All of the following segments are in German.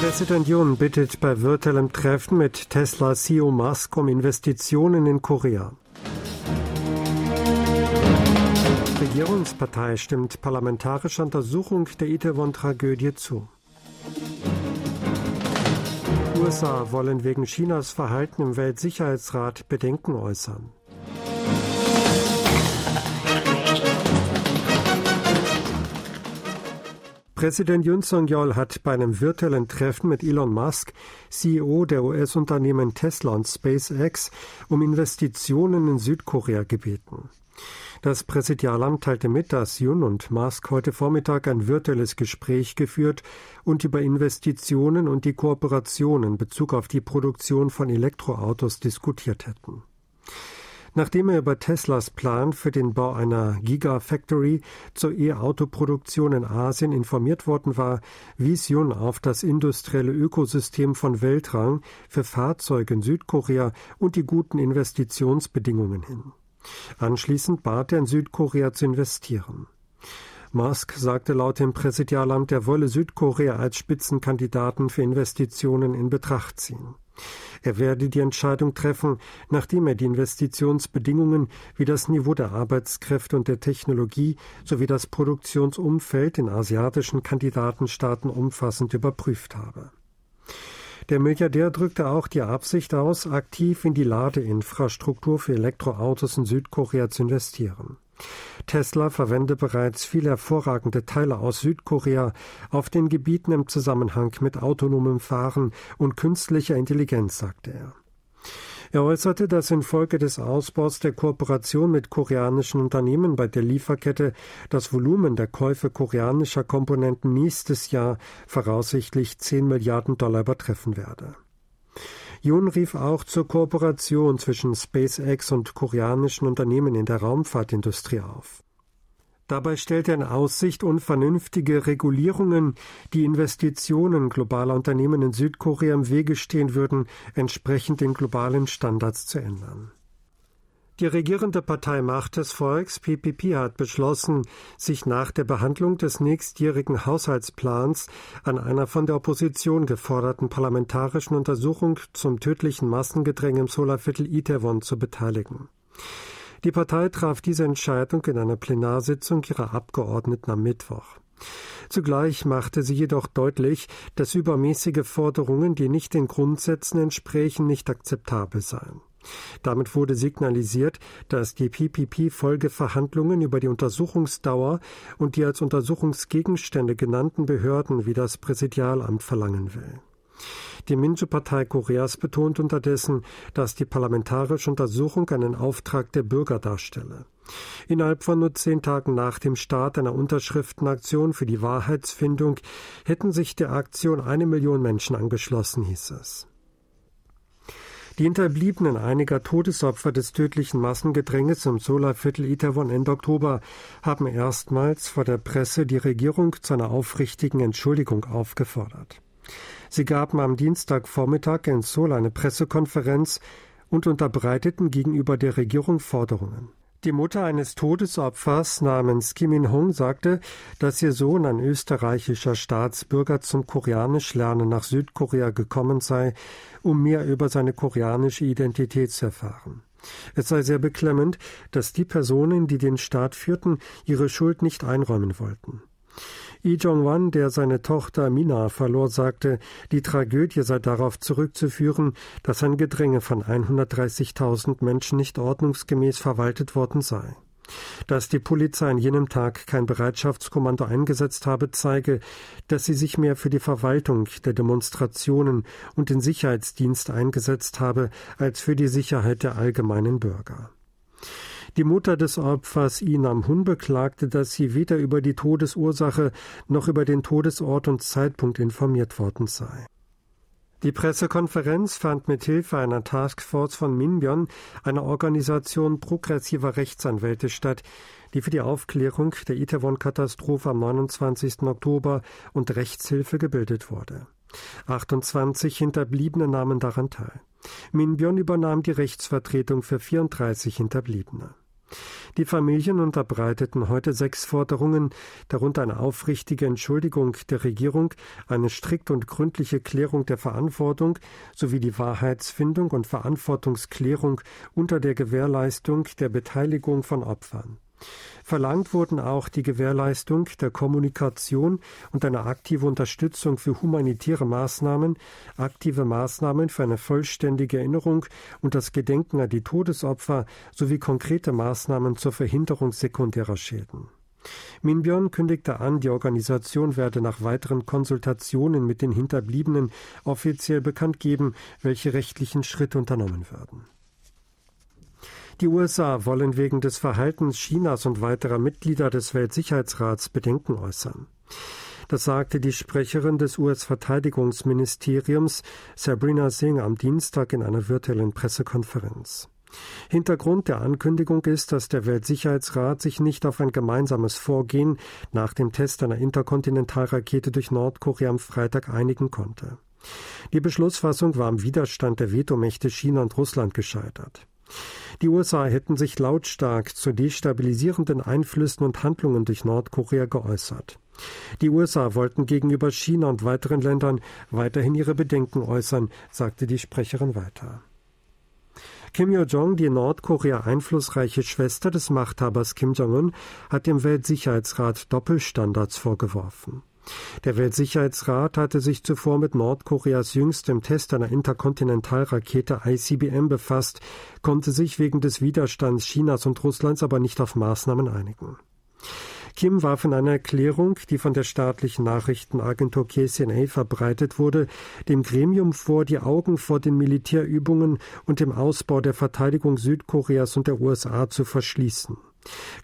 Präsident Yoon bittet bei virtuellem Treffen mit Tesla CEO Musk um Investitionen in Korea. Regierungspartei stimmt parlamentarischer Untersuchung der Itaewon-Tragödie zu. USA wollen wegen Chinas Verhalten im Weltsicherheitsrat Bedenken äußern. Präsident Yoon Song-yeol hat bei einem virtuellen Treffen mit Elon Musk, CEO der US-Unternehmen Tesla und SpaceX, um Investitionen in Südkorea gebeten. Das Präsidialamt teilte mit, dass Yoon und Musk heute Vormittag ein virtuelles Gespräch geführt und über Investitionen und die Kooperation in Bezug auf die Produktion von Elektroautos diskutiert hätten. Nachdem er über Teslas Plan für den Bau einer Gigafactory zur E-Auto-Produktion in Asien informiert worden war, wies Yun auf das industrielle Ökosystem von Weltrang für Fahrzeuge in Südkorea und die guten Investitionsbedingungen hin. Anschließend bat er in Südkorea zu investieren. Musk sagte laut dem Präsidialamt, er wolle Südkorea als Spitzenkandidaten für Investitionen in Betracht ziehen. Er werde die Entscheidung treffen, nachdem er die Investitionsbedingungen wie das Niveau der Arbeitskräfte und der Technologie sowie das Produktionsumfeld in asiatischen Kandidatenstaaten umfassend überprüft habe. Der Milliardär drückte auch die Absicht aus, aktiv in die Ladeinfrastruktur für Elektroautos in Südkorea zu investieren. Tesla verwende bereits viele hervorragende Teile aus Südkorea auf den Gebieten im Zusammenhang mit autonomem Fahren und künstlicher Intelligenz, sagte er. Er äußerte, dass infolge des Ausbaus der Kooperation mit koreanischen Unternehmen bei der Lieferkette das Volumen der Käufe koreanischer Komponenten nächstes Jahr voraussichtlich 10 Milliarden Dollar übertreffen werde. Yoon rief auch zur Kooperation zwischen SpaceX und koreanischen Unternehmen in der Raumfahrtindustrie auf. Dabei stellt er in Aussicht, unvernünftige Regulierungen, die Investitionen globaler Unternehmen in Südkorea im Wege stehen würden, entsprechend den globalen Standards zu ändern. Die regierende Partei Macht des Volks PPP hat beschlossen, sich nach der Behandlung des nächstjährigen Haushaltsplans an einer von der Opposition geforderten parlamentarischen Untersuchung zum tödlichen Massengedränge im Solarviertel Itaewon zu beteiligen. Die Partei traf diese Entscheidung in einer Plenarsitzung ihrer Abgeordneten am Mittwoch. Zugleich machte sie jedoch deutlich, dass übermäßige Forderungen, die nicht den Grundsätzen entsprechen, nicht akzeptabel seien. Damit wurde signalisiert, dass die PPP Folgeverhandlungen über die Untersuchungsdauer und die als Untersuchungsgegenstände genannten Behörden wie das Präsidialamt verlangen will. Die Minju-Partei Koreas betont unterdessen, dass die parlamentarische Untersuchung einen Auftrag der Bürger darstelle. Innerhalb von nur zehn Tagen nach dem Start einer Unterschriftenaktion für die Wahrheitsfindung hätten sich der Aktion eine Million Menschen angeschlossen, hieß es. Die Hinterbliebenen einiger Todesopfer des tödlichen Massengedränges im Solarviertel Itaewon Ende Oktober haben erstmals vor der Presse die Regierung zu einer aufrichtigen Entschuldigung aufgefordert. Sie gaben am Dienstagvormittag in Seoul eine Pressekonferenz und unterbreiteten gegenüber der Regierung Forderungen. Die Mutter eines Todesopfers namens Kim In-hong sagte, dass ihr Sohn, ein österreichischer Staatsbürger, zum Koreanischlernen nach Südkorea gekommen sei, um mehr über seine koreanische Identität zu erfahren. Es sei sehr beklemmend, dass die Personen, die den Staat führten, ihre Schuld nicht einräumen wollten. Lee Jong-wan, der seine Tochter Mina verlor, sagte, die Tragödie sei darauf zurückzuführen, dass ein Gedränge von 130.000 Menschen nicht ordnungsgemäß verwaltet worden sei. Dass die Polizei an jenem Tag kein Bereitschaftskommando eingesetzt habe, zeige, dass sie sich mehr für die Verwaltung der Demonstrationen und den Sicherheitsdienst eingesetzt habe als für die Sicherheit der allgemeinen Bürger. Die Mutter des Opfers Inam Hun beklagte, dass sie weder über die Todesursache noch über den Todesort und Zeitpunkt informiert worden sei. Die Pressekonferenz fand mit Hilfe einer Taskforce von Minbyon, einer Organisation progressiver Rechtsanwälte, statt, die für die Aufklärung der Itaewon-Katastrophe am 29. Oktober und Rechtshilfe gebildet wurde. 28 Hinterbliebene nahmen daran teil. Minbyon übernahm die Rechtsvertretung für 34 Hinterbliebene. Die Familien unterbreiteten heute sechs Forderungen, darunter eine aufrichtige Entschuldigung der Regierung, eine strikt und gründliche Klärung der Verantwortung sowie die Wahrheitsfindung und Verantwortungsklärung unter der Gewährleistung der Beteiligung von Opfern. Verlangt wurden auch die Gewährleistung der Kommunikation und eine aktive Unterstützung für humanitäre Maßnahmen, aktive Maßnahmen für eine vollständige Erinnerung und das Gedenken an die Todesopfer sowie konkrete Maßnahmen zur Verhinderung sekundärer Schäden. Minbjörn kündigte an, die Organisation werde nach weiteren Konsultationen mit den Hinterbliebenen offiziell bekannt geben, welche rechtlichen Schritte unternommen werden. Die USA wollen wegen des Verhaltens Chinas und weiterer Mitglieder des Weltsicherheitsrats Bedenken äußern. Das sagte die Sprecherin des US-Verteidigungsministeriums Sabrina Singh am Dienstag in einer virtuellen Pressekonferenz. Hintergrund der Ankündigung ist, dass der Weltsicherheitsrat sich nicht auf ein gemeinsames Vorgehen nach dem Test einer Interkontinentalrakete durch Nordkorea am Freitag einigen konnte. Die Beschlussfassung war am Widerstand der Vetomächte China und Russland gescheitert. Die USA hätten sich lautstark zu destabilisierenden Einflüssen und Handlungen durch Nordkorea geäußert. Die USA wollten gegenüber China und weiteren Ländern weiterhin ihre Bedenken äußern, sagte die Sprecherin weiter. Kim Yo-jong, die Nordkorea einflussreiche Schwester des Machthabers Kim Jong-un, hat dem Weltsicherheitsrat Doppelstandards vorgeworfen. Der Weltsicherheitsrat hatte sich zuvor mit Nordkoreas jüngstem Test einer Interkontinentalrakete ICBM befasst, konnte sich wegen des Widerstands Chinas und Russlands aber nicht auf Maßnahmen einigen. Kim warf in einer Erklärung, die von der staatlichen Nachrichtenagentur KCNA verbreitet wurde, dem Gremium vor, die Augen vor den Militärübungen und dem Ausbau der Verteidigung Südkoreas und der USA zu verschließen.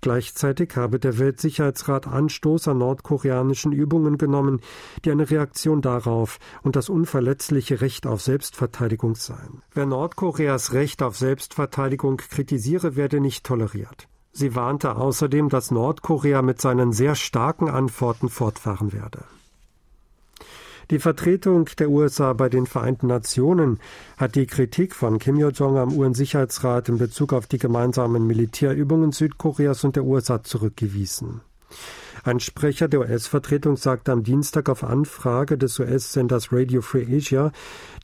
Gleichzeitig habe der Weltsicherheitsrat Anstoß an nordkoreanischen Übungen genommen, die eine Reaktion darauf und das unverletzliche Recht auf Selbstverteidigung seien. Wer Nordkoreas Recht auf Selbstverteidigung kritisiere, werde nicht toleriert. Sie warnte außerdem, dass Nordkorea mit seinen sehr starken Antworten fortfahren werde. Die Vertretung der USA bei den Vereinten Nationen hat die Kritik von Kim Yo-jong am UN-Sicherheitsrat in Bezug auf die gemeinsamen Militärübungen Südkoreas und der USA zurückgewiesen. Ein Sprecher der US-Vertretung sagte am Dienstag auf Anfrage des US-Senders Radio Free Asia,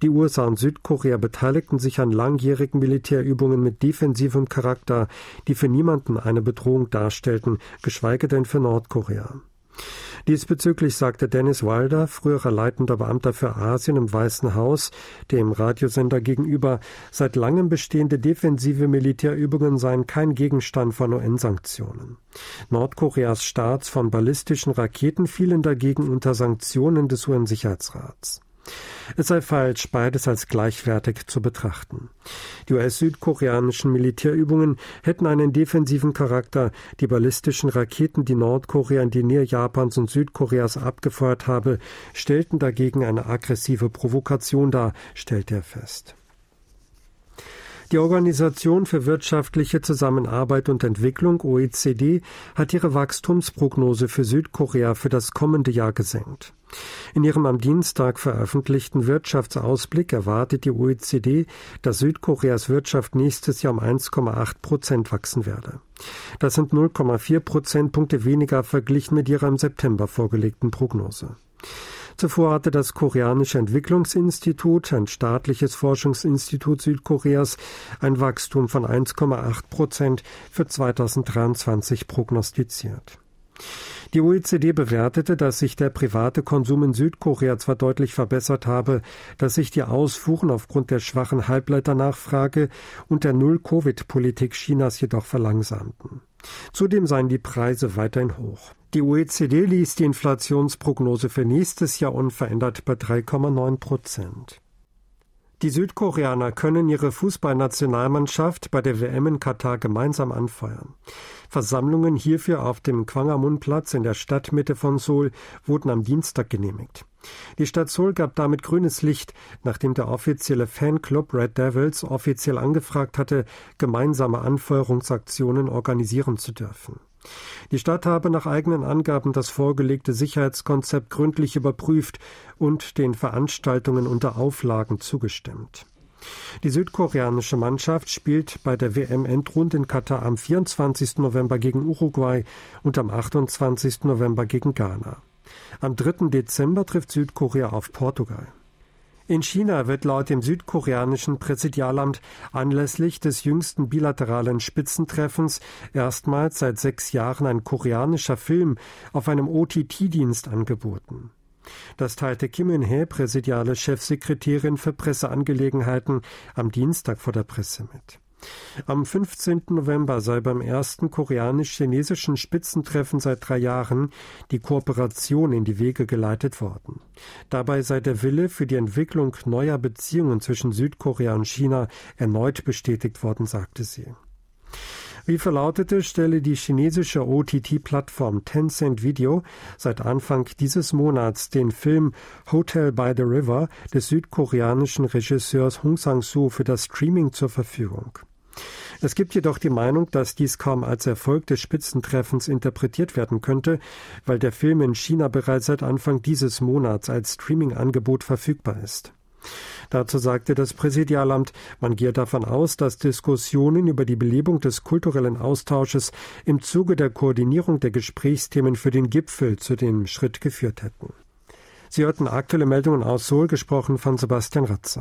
die USA und Südkorea beteiligten sich an langjährigen Militärübungen mit defensivem Charakter, die für niemanden eine Bedrohung darstellten, geschweige denn für Nordkorea. Diesbezüglich sagte Dennis Wilder, früherer leitender Beamter für Asien im Weißen Haus, dem Radiosender gegenüber, seit langem bestehende defensive Militärübungen seien kein Gegenstand von UN-Sanktionen. Nordkoreas Starts von ballistischen Raketen fielen dagegen unter Sanktionen des UN-Sicherheitsrats. Es sei falsch, beides als gleichwertig zu betrachten. Die US-südkoreanischen Militärübungen hätten einen defensiven Charakter. Die ballistischen Raketen, die Nordkorea in die Nähe Japans und Südkoreas abgefeuert habe, stellten dagegen eine aggressive Provokation dar, stellte er fest. Die Organisation für wirtschaftliche Zusammenarbeit und Entwicklung OECD hat ihre Wachstumsprognose für Südkorea für das kommende Jahr gesenkt. In ihrem am Dienstag veröffentlichten Wirtschaftsausblick erwartet die OECD, dass Südkoreas Wirtschaft nächstes Jahr um 1,8 Prozent wachsen werde. Das sind 0,4 Prozentpunkte weniger verglichen mit ihrer im September vorgelegten Prognose. Zuvor hatte das Koreanische Entwicklungsinstitut, ein staatliches Forschungsinstitut Südkoreas, ein Wachstum von 1,8 Prozent für 2023 prognostiziert. Die OECD bewertete, dass sich der private Konsum in Südkorea zwar deutlich verbessert habe, dass sich die Ausfuhren aufgrund der schwachen Halbleiternachfrage und der Null-Covid-Politik Chinas jedoch verlangsamten. Zudem seien die Preise weiterhin hoch. Die OECD ließ die Inflationsprognose für nächstes Jahr unverändert bei 3,9 Prozent. Die Südkoreaner können ihre Fußballnationalmannschaft bei der WM in Katar gemeinsam anfeuern. Versammlungen hierfür auf dem Kwangamun-Platz in der Stadtmitte von Seoul wurden am Dienstag genehmigt. Die Stadt Seoul gab damit grünes Licht, nachdem der offizielle Fanclub Red Devils offiziell angefragt hatte, gemeinsame Anfeuerungsaktionen organisieren zu dürfen. Die Stadt habe nach eigenen Angaben das vorgelegte Sicherheitskonzept gründlich überprüft und den Veranstaltungen unter Auflagen zugestimmt. Die südkoreanische Mannschaft spielt bei der WM-Endrunde in Katar am 24. November gegen Uruguay und am 28. November gegen Ghana. Am 3. Dezember trifft Südkorea auf Portugal. In China wird laut dem südkoreanischen Präsidialamt anlässlich des jüngsten bilateralen Spitzentreffens erstmals seit sechs Jahren ein koreanischer Film auf einem OTT-Dienst angeboten. Das teilte Kim Eun-hye, präsidiale Chefsekretärin für Presseangelegenheiten, am Dienstag vor der Presse mit. Am 15. November sei beim ersten koreanisch-chinesischen Spitzentreffen seit drei Jahren die Kooperation in die Wege geleitet worden. Dabei sei der Wille für die Entwicklung neuer Beziehungen zwischen Südkorea und China erneut bestätigt worden, sagte sie. Wie verlautete, stelle die chinesische OTT-Plattform Tencent Video seit Anfang dieses Monats den Film Hotel by the River des südkoreanischen Regisseurs Hong Sang-soo für das Streaming zur Verfügung. Es gibt jedoch die Meinung, dass dies kaum als Erfolg des Spitzentreffens interpretiert werden könnte, weil der Film in China bereits seit Anfang dieses Monats als Streaming-Angebot verfügbar ist. Dazu sagte das Präsidialamt, man gehe davon aus, dass Diskussionen über die Belebung des kulturellen Austausches im Zuge der Koordinierung der Gesprächsthemen für den Gipfel zu dem Schritt geführt hätten. Sie hörten aktuelle Meldungen aus Seoul, gesprochen von Sebastian Ratzer.